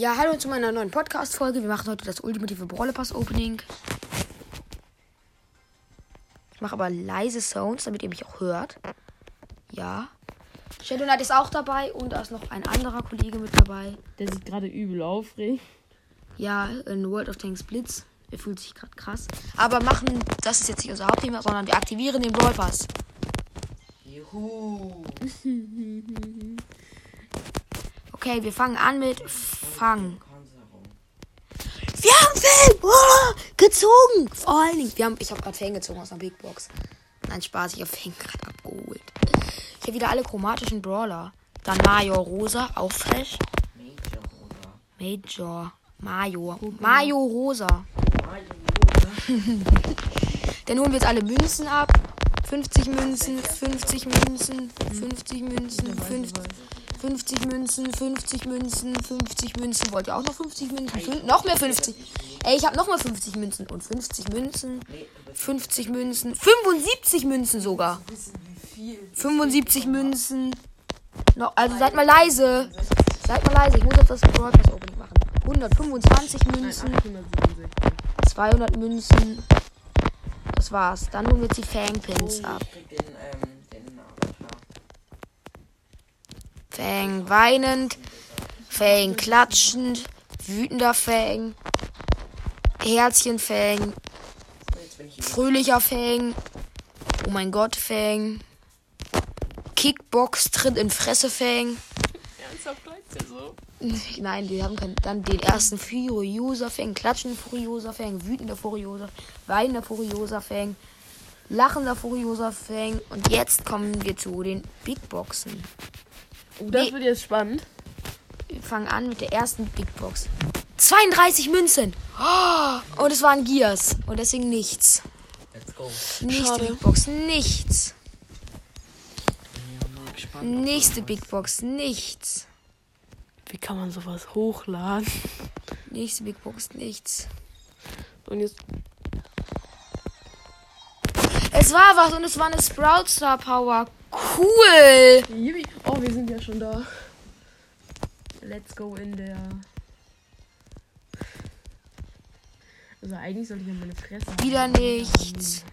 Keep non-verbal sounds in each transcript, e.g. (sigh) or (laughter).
Ja, hallo zu meiner neuen Podcast-Folge. Wir machen heute das ultimative Brawler Pass Opening. Ich mache aber leise Sounds, damit ihr mich auch hört. Ja. Shadow Knight ist auch dabei und da ist noch ein anderer Kollege mit dabei. Der sich gerade übel aufregt. Ja, in World of Tanks Blitz. Er fühlt sich gerade krass. Aber machen, das ist jetzt nicht unser Hauptthema, sondern wir aktivieren den Brawl Pass. Juhu. (laughs) Okay, wir fangen an mit Fang. Wir haben Fang oh, gezogen. Vor allen Dingen, wir haben, ich habe gerade Fang gezogen aus einer Big Box. Nein, Spaß, ich habe Fang gerade abgeholt. Ich habe wieder alle chromatischen Brawler. Dann Major Rosa, auch fresh. Major Rosa. Major. Major. Major Rosa. (laughs) Dann holen wir jetzt alle Münzen ab. 50 Münzen, 50 Münzen, 50 Münzen, 50, 50 Münzen, 50 Münzen, 50 Münzen. Wollt ihr auch noch 50 Münzen? Fün noch mehr 50. Ey, ich habe noch mal 50 Münzen und 50 Münzen, 50 Münzen, 75 Münzen sogar. Wissen wie viel. 75 Münzen. No, also seid mal leise. Seid mal leise. Ich muss jetzt das Pass Opening machen. 125 Münzen. 867. 200 Münzen. Das war's. Dann holen wir jetzt die Fangpins ab. Ich krieg den, ähm, den Avatar. Fang weinend. Fang klatschend. Wütender Fang. Herzchen Fang. Fröhlicher Fang. Oh mein Gott, Fang. Kickbox tritt in Fresse Fang. Ernsthaft bleibt der so? Nein, die haben keinen. Dann den ersten Furiosa Fang, klatschender Furiosa Fang, wütender Furiosa, weinender Furiosa Fang, lachender Furiosa Fang. Und jetzt kommen wir zu den Big Boxen. Oh, das Nee. wird jetzt spannend. Wir fangen an mit der ersten Big Box. 32 Münzen! Oh, und es waren Gears. Und deswegen nichts. Let's go. Nächste Schade. Big Box, nichts. Ja, mal gespannt. Nächste Big Box, nichts. Wie kann man sowas hochladen? Nächste Big Box, nichts. Und jetzt. Es war was und es war eine Sprout Star Power. Cool! Yippie. Oh, wir sind ja schon da. Let's go in der. Also eigentlich sollte ich ja meine Fresse. Wieder halten. nichts.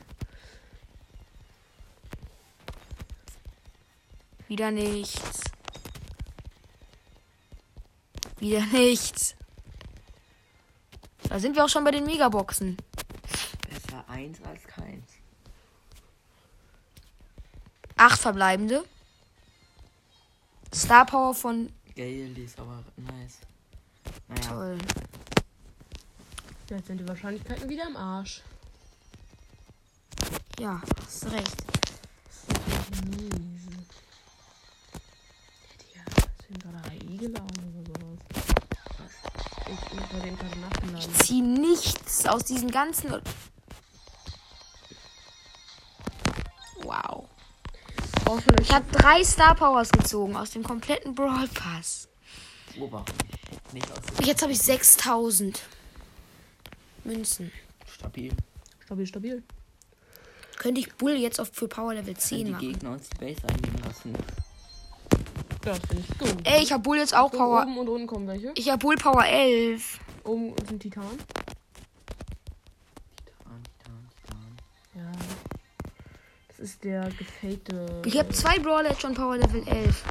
Wieder nichts. Wieder nichts. Da sind wir auch schon bei den Megaboxen. Besser eins als keins. Acht verbleibende. Star Power von Gale, die ist aber nice. Naja, toll. Jetzt sind die Wahrscheinlichkeiten wieder im Arsch. Ja, hast recht. Mies. Ja, sind gerade AI geladen oder sowas? Ich ich bei dem gerade nachgeladen. Zieh nichts aus diesen ganzen. Wow. Schon Ich habe drei Star Powers gezogen aus dem kompletten Brawl Pass. Ober. Nicht aus dem Jetzt habe ich 6000 Münzen. stabil. stabil, stabil. Könnte ich Bull jetzt auf für Power Level Wenn 10 die machen? Gegner uns die Base einnehmen lassen. Ja, finde ich gut. Ey, ich habe Bull jetzt auch So, Power. Oben und unten kommen welche. Ich habe Bull Power 11. Oben sind. Titan, Das ist der gefakte. Ich habe zwei Brawler jetzt schon Power Level 11.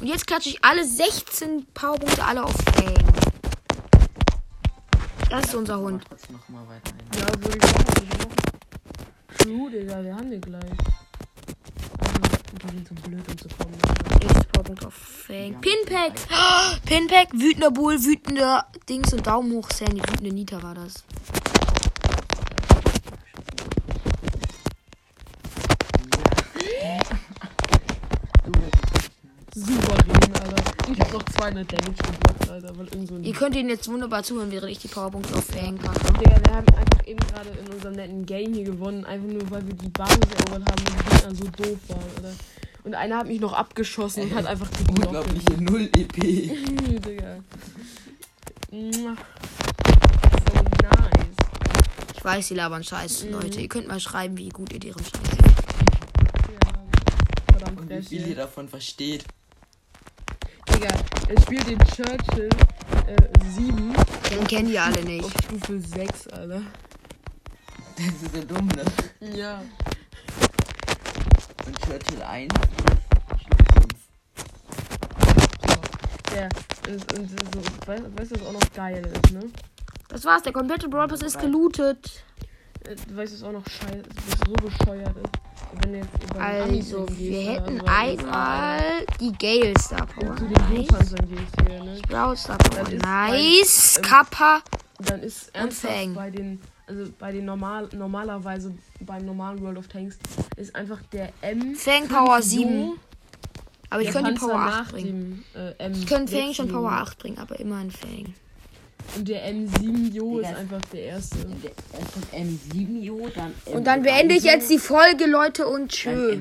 Und jetzt klatsche ich alle 16 Powerpunkte alle auf Fang. Das ist unser Hund. Ja, würde ich machen. Würde ich machen. True, Digga, wir haben den gleich. Die sind so blöd, um zu kommen. Nächster Powerpunkt auf Fang. Pinpack. (gasps) Pinpack, wütender Bull, wütender Dings und Daumen hoch Sandy. Wütende Nita war das. Souverän, Alter. Ich hab noch 200 Damage geblockt, Alter, weil irgend so. Ihr könnt ihnen jetzt wunderbar zuhören, während ich die Powerpunkte auf Fang packe. Digga, wir haben einfach eben gerade in unserem netten Game hier gewonnen, einfach nur weil wir die Basis erobert haben und die Gegner so doof waren, Alter. Und einer hat mich noch abgeschossen und hat einfach geblockt. Unglaubliche 0 EP. (laughs) Digga. So nice. Ich weiß, sie labern Scheiß, Mhm. Leute. Ihr könnt mal schreiben, wie gut ihr deren Scheiß Ja. Verdammt, Und wie viel ihr davon versteht. Digga, er spielt den Churchill äh, kennen die alle nicht. Auf Stufe 6, Alter. Das ist so dumm, ne? Ja. Und Churchill 1. Der, und, und so, weißt weißt du, was auch noch geil ist, ne? Das war's, der komplette Brawl Pass ist gelootet. Äh, Du weißt, was auch noch scheiße, was so bescheuert ist. Also, wir hätten einmal die Gale Star Power. Nice. Hier, ne? Star Power. Nice. Kappa. Dann ist ernsthaft Fang. bei den, also bei den normal, normalerweise beim normalen World of Tanks ist einfach der M. Fang Power so, 7. Aber ich könnte die Power nach 8 bringen. Äh, Ich könnte Fang schon. Power 8 bringen, aber immer ein Fang. Und der M7 Jo ist Digga. einfach der erste. Erst kommt M7 Jo, dann M3 Und dann beende ich jetzt die Folge, Leute, und tschö.